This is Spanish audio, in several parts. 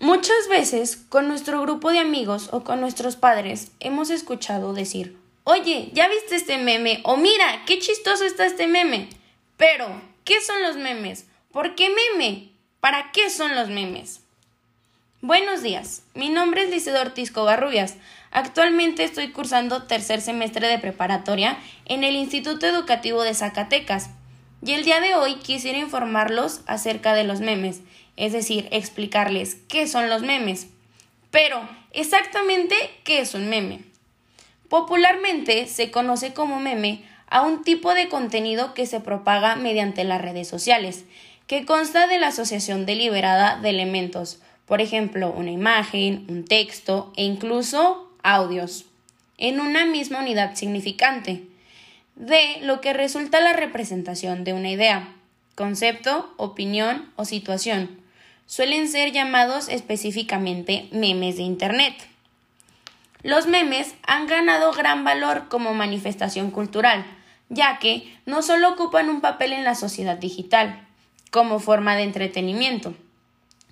Muchas veces con nuestro grupo de amigos o con nuestros padres hemos escuchado decir, oye, ¿ya viste este meme? O mira, qué chistoso está este meme. Pero, ¿qué son los memes? ¿Por qué meme? ¿Para qué son los memes? Buenos días, mi nombre es Liceo Ortiz Covarrubias. Actualmente estoy cursando tercer semestre de preparatoria en el Instituto Educativo de Zacatecas. Y el día de hoy quisiera informarlos acerca de los memes es decir, explicarles qué son los memes. Pero, exactamente, ¿qué es un meme? Popularmente se conoce como meme a un tipo de contenido que se propaga mediante las redes sociales, que consta de la asociación deliberada de elementos, por ejemplo, una imagen, un texto e incluso audios, en una misma unidad significante, de lo que resulta la representación de una idea, concepto, opinión o situación, suelen ser llamados específicamente memes de Internet. Los memes han ganado gran valor como manifestación cultural, ya que no solo ocupan un papel en la sociedad digital, como forma de entretenimiento,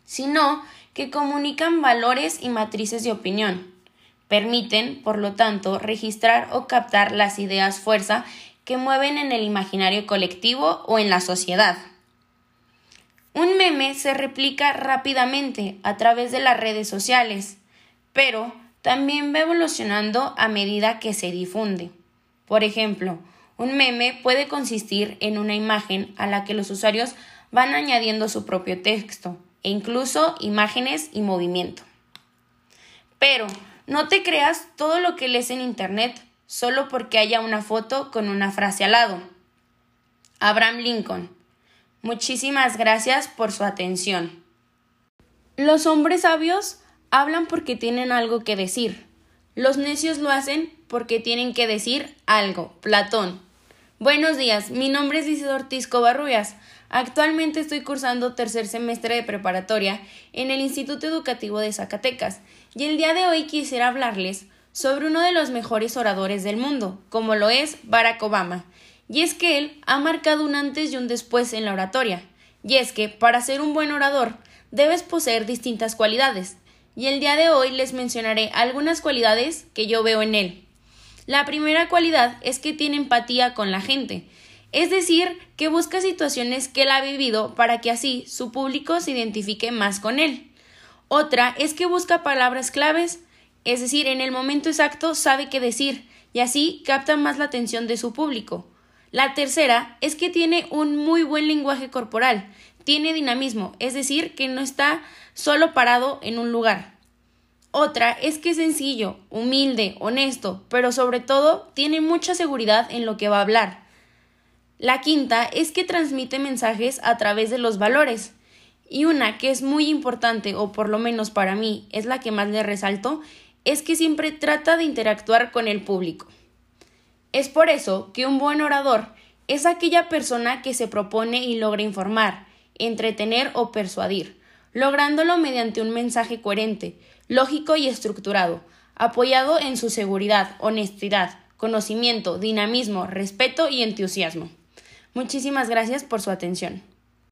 sino que comunican valores y matrices de opinión. Permiten, por lo tanto, registrar o captar las ideas fuerza que mueven en el imaginario colectivo o en la sociedad. Un meme se replica rápidamente a través de las redes sociales, pero también va evolucionando a medida que se difunde. Por ejemplo, un meme puede consistir en una imagen a la que los usuarios van añadiendo su propio texto e incluso imágenes y movimiento. Pero no te creas todo lo que lees en Internet solo porque haya una foto con una frase al lado. Abraham Lincoln Muchísimas gracias por su atención. Los hombres sabios hablan porque tienen algo que decir. Los necios lo hacen porque tienen que decir algo. Platón. Buenos días, mi nombre es Isidro Ortiz Covarrubias. Actualmente estoy cursando tercer semestre de preparatoria en el Instituto Educativo de Zacatecas y el día de hoy quisiera hablarles sobre uno de los mejores oradores del mundo, como lo es Barack Obama, y es que él ha marcado un antes y un después en la oratoria. Y es que, para ser un buen orador, debes poseer distintas cualidades. Y el día de hoy les mencionaré algunas cualidades que yo veo en él. La primera cualidad es que tiene empatía con la gente, es decir, que busca situaciones que él ha vivido para que así su público se identifique más con él. Otra es que busca palabras claves, es decir, en el momento exacto sabe qué decir, y así capta más la atención de su público. La tercera es que tiene un muy buen lenguaje corporal, tiene dinamismo, es decir, que no está solo parado en un lugar. Otra es que es sencillo, humilde, honesto, pero sobre todo tiene mucha seguridad en lo que va a hablar. La quinta es que transmite mensajes a través de los valores. Y una que es muy importante, o por lo menos para mí es la que más le resalto, es que siempre trata de interactuar con el público. Es por eso que un buen orador es aquella persona que se propone y logra informar, entretener o persuadir, lográndolo mediante un mensaje coherente, lógico y estructurado, apoyado en su seguridad, honestidad, conocimiento, dinamismo, respeto y entusiasmo. Muchísimas gracias por su atención.